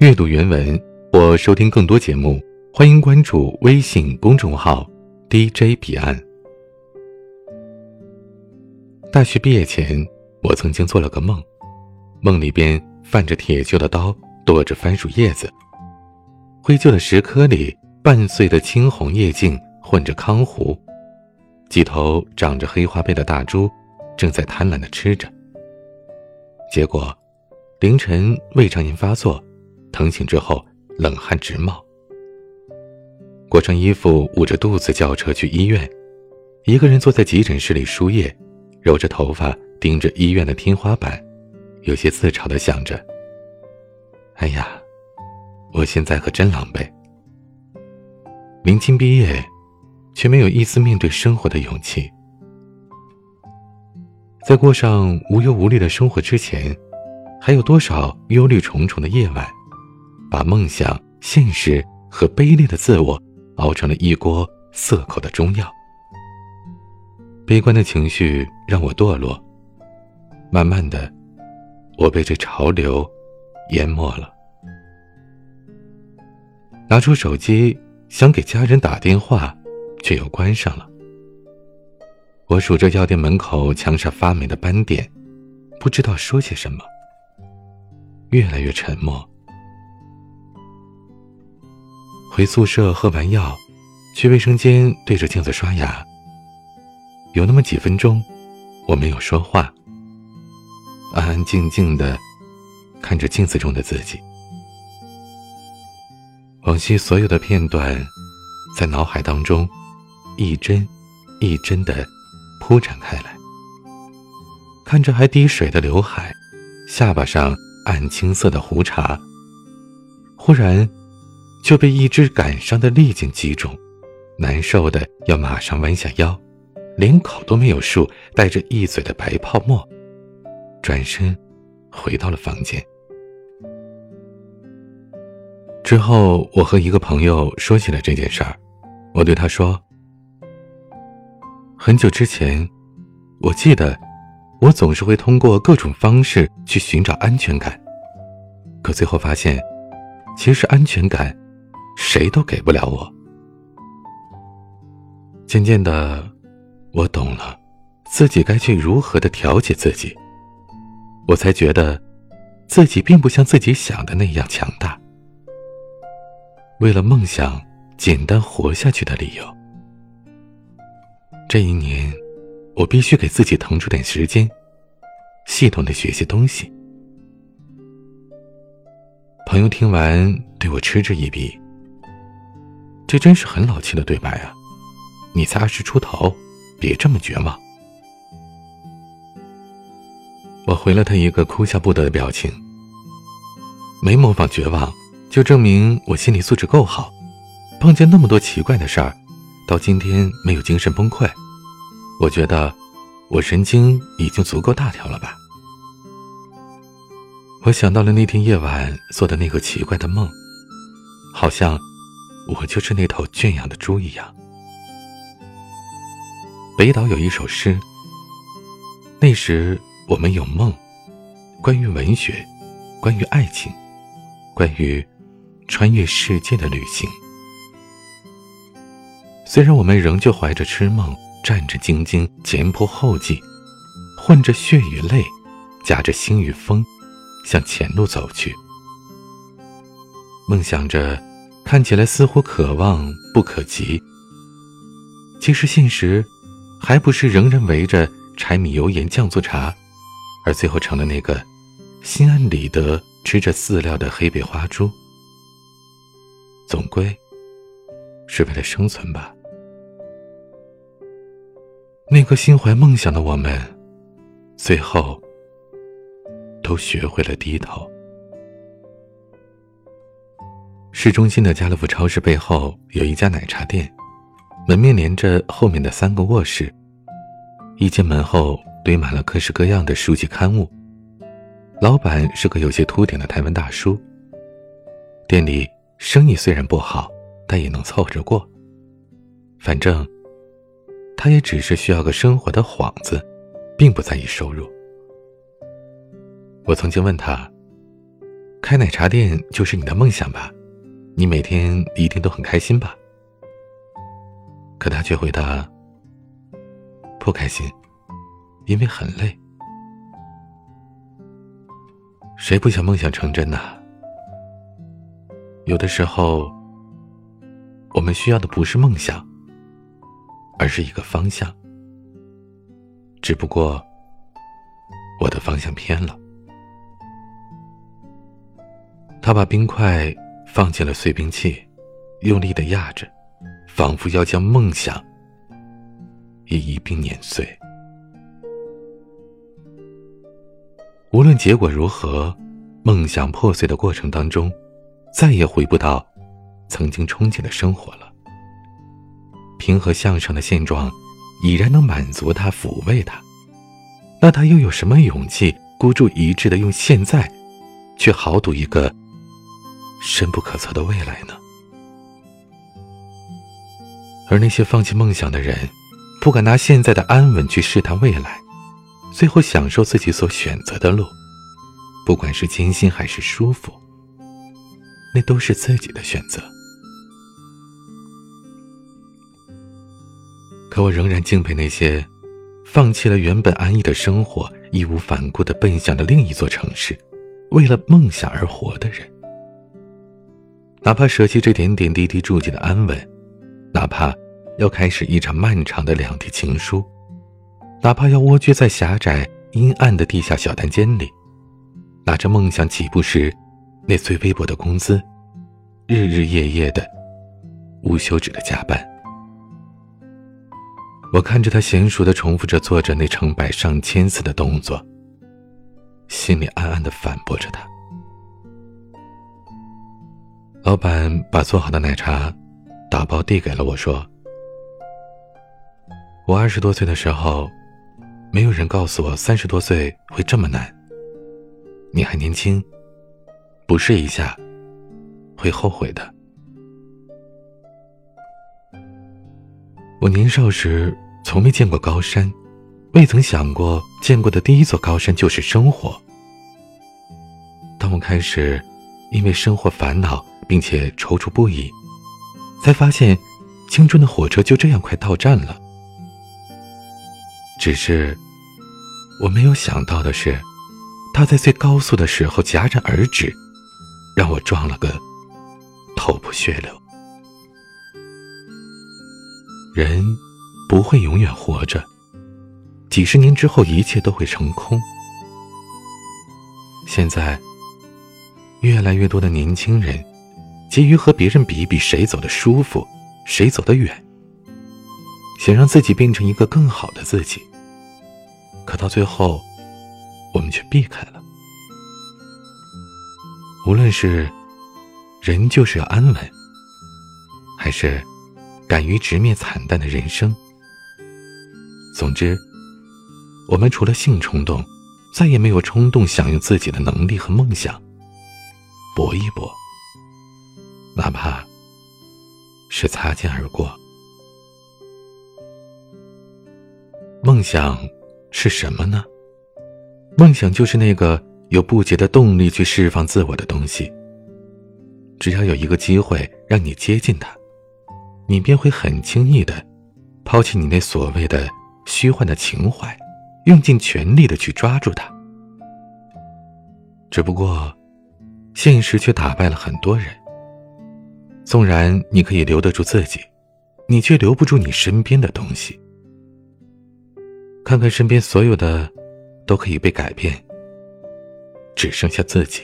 阅读原文或收听更多节目，欢迎关注微信公众号 DJ 彼岸。大学毕业前，我曾经做了个梦，梦里边泛着铁锈的刀剁着番薯叶子，灰旧的石颗里半碎的青红叶茎混着糠糊，几头长着黑花背的大猪正在贪婪的吃着。结果，凌晨胃肠炎发作。疼醒之后，冷汗直冒。裹上衣服，捂着肚子叫车去医院。一个人坐在急诊室里输液，揉着头发，盯着医院的天花板，有些自嘲的想着：“哎呀，我现在可真狼狈。”临近毕业，却没有一丝面对生活的勇气。在过上无忧无虑的生活之前，还有多少忧虑重重的夜晚？把梦想、现实和卑劣的自我熬成了一锅涩口的中药。悲观的情绪让我堕落，慢慢的，我被这潮流淹没了。拿出手机想给家人打电话，却又关上了。我数着药店门口墙上发霉的斑点，不知道说些什么。越来越沉默。回宿舍喝完药，去卫生间对着镜子刷牙。有那么几分钟，我没有说话，安安静静的看着镜子中的自己。往昔所有的片段，在脑海当中一帧一帧的铺展开来。看着还滴水的刘海，下巴上暗青色的胡茬，忽然。就被一只感伤的利劲击中，难受的要马上弯下腰，连口都没有漱，带着一嘴的白泡沫，转身回到了房间。之后，我和一个朋友说起了这件事儿，我对他说：“很久之前，我记得，我总是会通过各种方式去寻找安全感，可最后发现，其实安全感。”谁都给不了我。渐渐的，我懂了，自己该去如何的调节自己。我才觉得，自己并不像自己想的那样强大。为了梦想，简单活下去的理由。这一年，我必须给自己腾出点时间，系统的学些东西。朋友听完，对我嗤之以鼻。这真是很老气的对白啊！你才二十出头，别这么绝望。我回了他一个哭笑不得的表情。没模仿绝望，就证明我心理素质够好。碰见那么多奇怪的事儿，到今天没有精神崩溃，我觉得我神经已经足够大条了吧？我想到了那天夜晚做的那个奇怪的梦，好像……我就是那头圈养的猪一样。北岛有一首诗。那时我们有梦，关于文学，关于爱情，关于穿越世界的旅行。虽然我们仍旧怀着痴梦，战战兢兢，前仆后继，混着血与泪，夹着星与风，向前路走去，梦想着。看起来似乎可望不可及，其实现实还不是仍然围着柴米油盐酱醋茶，而最后成了那个心安理得吃着饲料的黑背花猪。总归是为了生存吧。那个心怀梦想的我们，最后都学会了低头。市中心的家乐福超市背后有一家奶茶店，门面连着后面的三个卧室。一进门后堆满了各式各样的书籍刊物。老板是个有些秃顶的台湾大叔。店里生意虽然不好，但也能凑合着过。反正他也只是需要个生活的幌子，并不在意收入。我曾经问他。开奶茶店就是你的梦想吧？你每天一定都很开心吧？可他却回答：“不开心，因为很累。”谁不想梦想成真呢？有的时候，我们需要的不是梦想，而是一个方向。只不过，我的方向偏了。他把冰块放进了碎冰器，用力的压着，仿佛要将梦想也一并碾碎。无论结果如何，梦想破碎的过程当中，再也回不到曾经憧憬的生活了。平和向上的现状已然能满足他、抚慰他，那他又有什么勇气孤注一掷的用现在，去豪赌一个深不可测的未来呢？而那些放弃梦想的人，不敢拿现在的安稳去试探未来。最后享受自己所选择的路，不管是艰辛还是舒服，那都是自己的选择。可我仍然敬佩那些放弃了原本安逸的生活，义无反顾的奔向了另一座城市，为了梦想而活的人。哪怕舍弃这点点滴滴住进的安稳，哪怕要开始一场漫长的两地情书。哪怕要蜗居在狭窄阴暗的地下小单间里，拿着梦想起步时那最微薄的工资，日日夜夜的无休止的加班。我看着他娴熟的重复着做着那成百上千次的动作，心里暗暗的反驳着他。老板把做好的奶茶打包递给了我，说：“我二十多岁的时候。”没有人告诉我三十多岁会这么难。你还年轻，不试一下会后悔的。我年少时从没见过高山，未曾想过见过的第一座高山就是生活。当我开始因为生活烦恼，并且踌躇不已，才发现青春的火车就这样快到站了。只是，我没有想到的是，他在最高速的时候戛然而止，让我撞了个头破血流。人不会永远活着，几十年之后一切都会成空。现在，越来越多的年轻人急于和别人比一比谁走得舒服，谁走得远，想让自己变成一个更好的自己。可到最后，我们却避开了。无论是人就是要安稳，还是敢于直面惨淡的人生，总之，我们除了性冲动，再也没有冲动想用自己的能力和梦想搏一搏，哪怕是擦肩而过。梦想。是什么呢？梦想就是那个有不竭的动力去释放自我的东西。只要有一个机会让你接近它，你便会很轻易的抛弃你那所谓的虚幻的情怀，用尽全力的去抓住它。只不过，现实却打败了很多人。纵然你可以留得住自己，你却留不住你身边的东西。看看身边所有的，都可以被改变，只剩下自己。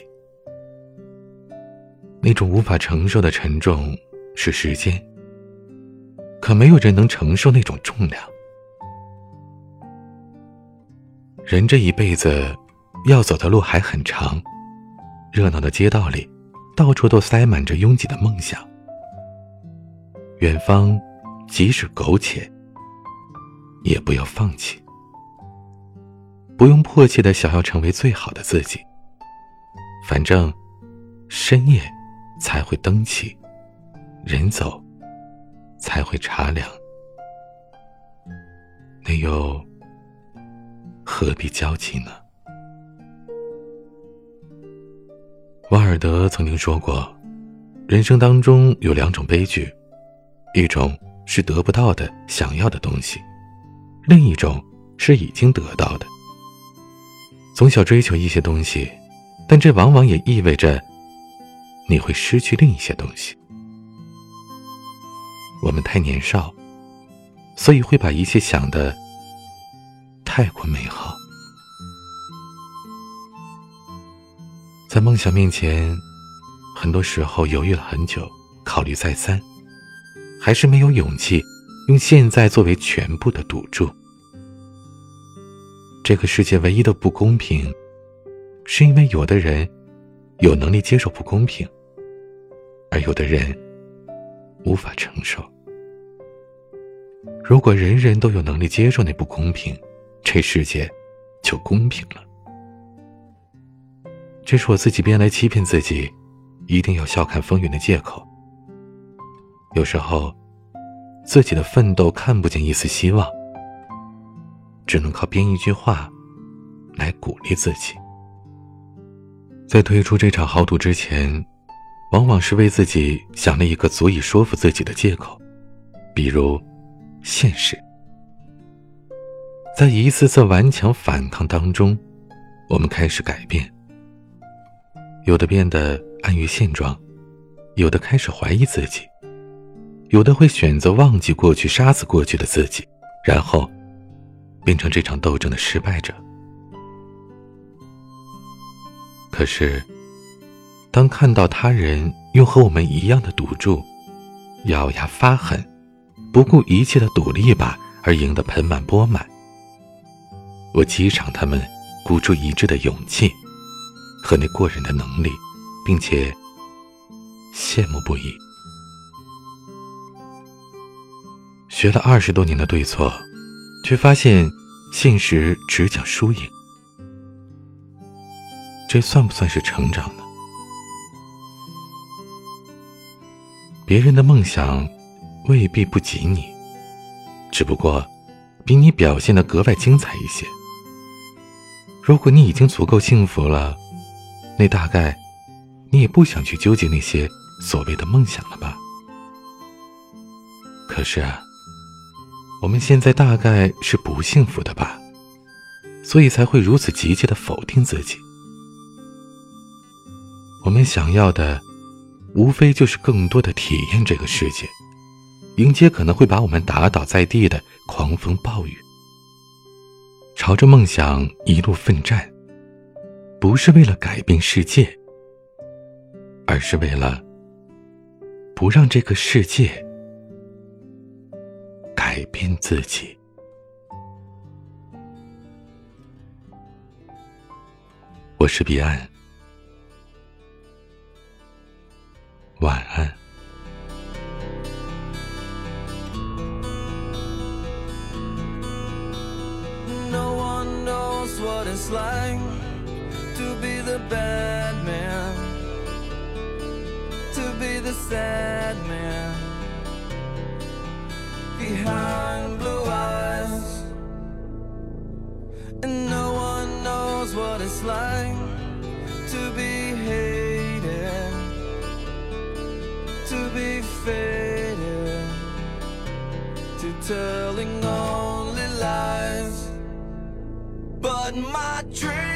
那种无法承受的沉重是时间，可没有人能承受那种重量。人这一辈子要走的路还很长，热闹的街道里，到处都塞满着拥挤的梦想。远方，即使苟且，也不要放弃。不用迫切的想要成为最好的自己。反正，深夜才会灯起，人走才会茶凉，那又何必焦急呢？瓦尔德曾经说过，人生当中有两种悲剧，一种是得不到的想要的东西，另一种是已经得到的。从小追求一些东西，但这往往也意味着你会失去另一些东西。我们太年少，所以会把一切想的太过美好。在梦想面前，很多时候犹豫了很久，考虑再三，还是没有勇气用现在作为全部的赌注。这个世界唯一的不公平，是因为有的人有能力接受不公平，而有的人无法承受。如果人人都有能力接受那不公平，这世界就公平了。这是我自己编来欺骗自己，一定要笑看风云的借口。有时候，自己的奋斗看不见一丝希望，只能靠编一句话来鼓励自己。在退出这场豪赌之前，往往是为自己想了一个足以说服自己的借口，比如现实。在一次次顽强反抗当中，我们开始改变。有的变得安于现状，有的开始怀疑自己，有的会选择忘记过去、杀死过去的自己，然后变成这场斗争的失败者。可是，当看到他人用和我们一样的赌注，咬牙发狠、不顾一切的赌了一把而赢得盆满钵满，我激赏他们孤注一掷的勇气。和那过人的能力，并且羡慕不已。学了二十多年的对错，却发现现实只讲输赢，这算不算是成长呢？别人的梦想未必不及你，只不过比你表现的格外精彩一些。如果你已经足够幸福了。那大概，你也不想去纠结那些所谓的梦想了吧？可是啊，我们现在大概是不幸福的吧，所以才会如此急切的否定自己。我们想要的，无非就是更多的体验这个世界，迎接可能会把我们打倒在地的狂风暴雨，朝着梦想一路奋战。不是为了改变世界，而是为了不让这个世界改变自己。我是彼岸，telling only lies. But my dream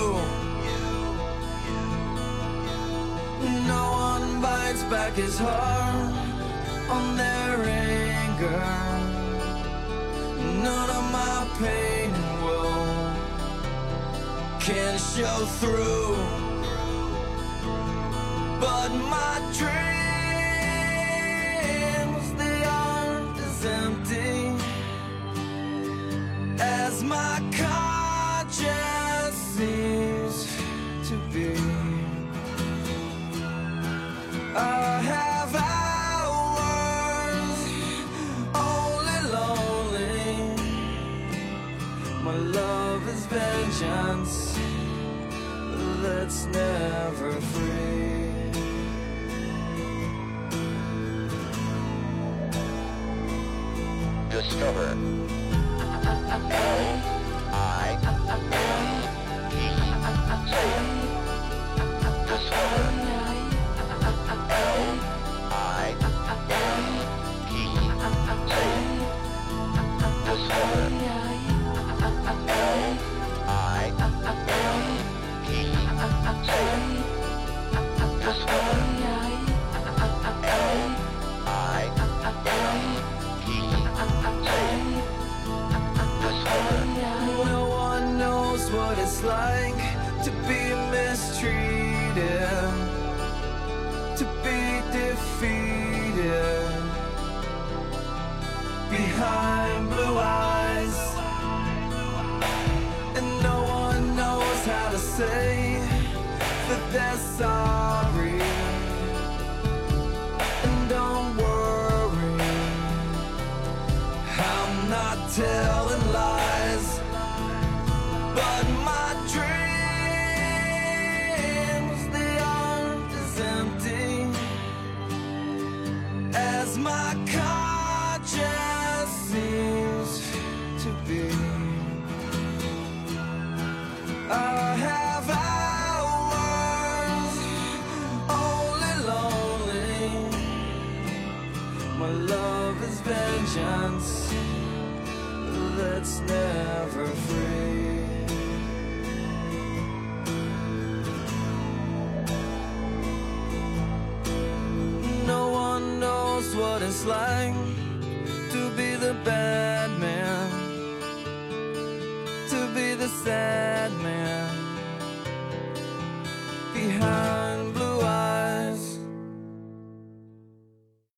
turns back his heart on their anger. None of my pain and woe can show through, but my dream. his vengeance that's never free. Discover. say that they're sorry. And don't worry, I'm not telling. love is vengeance that's never free. No one knows what it's like.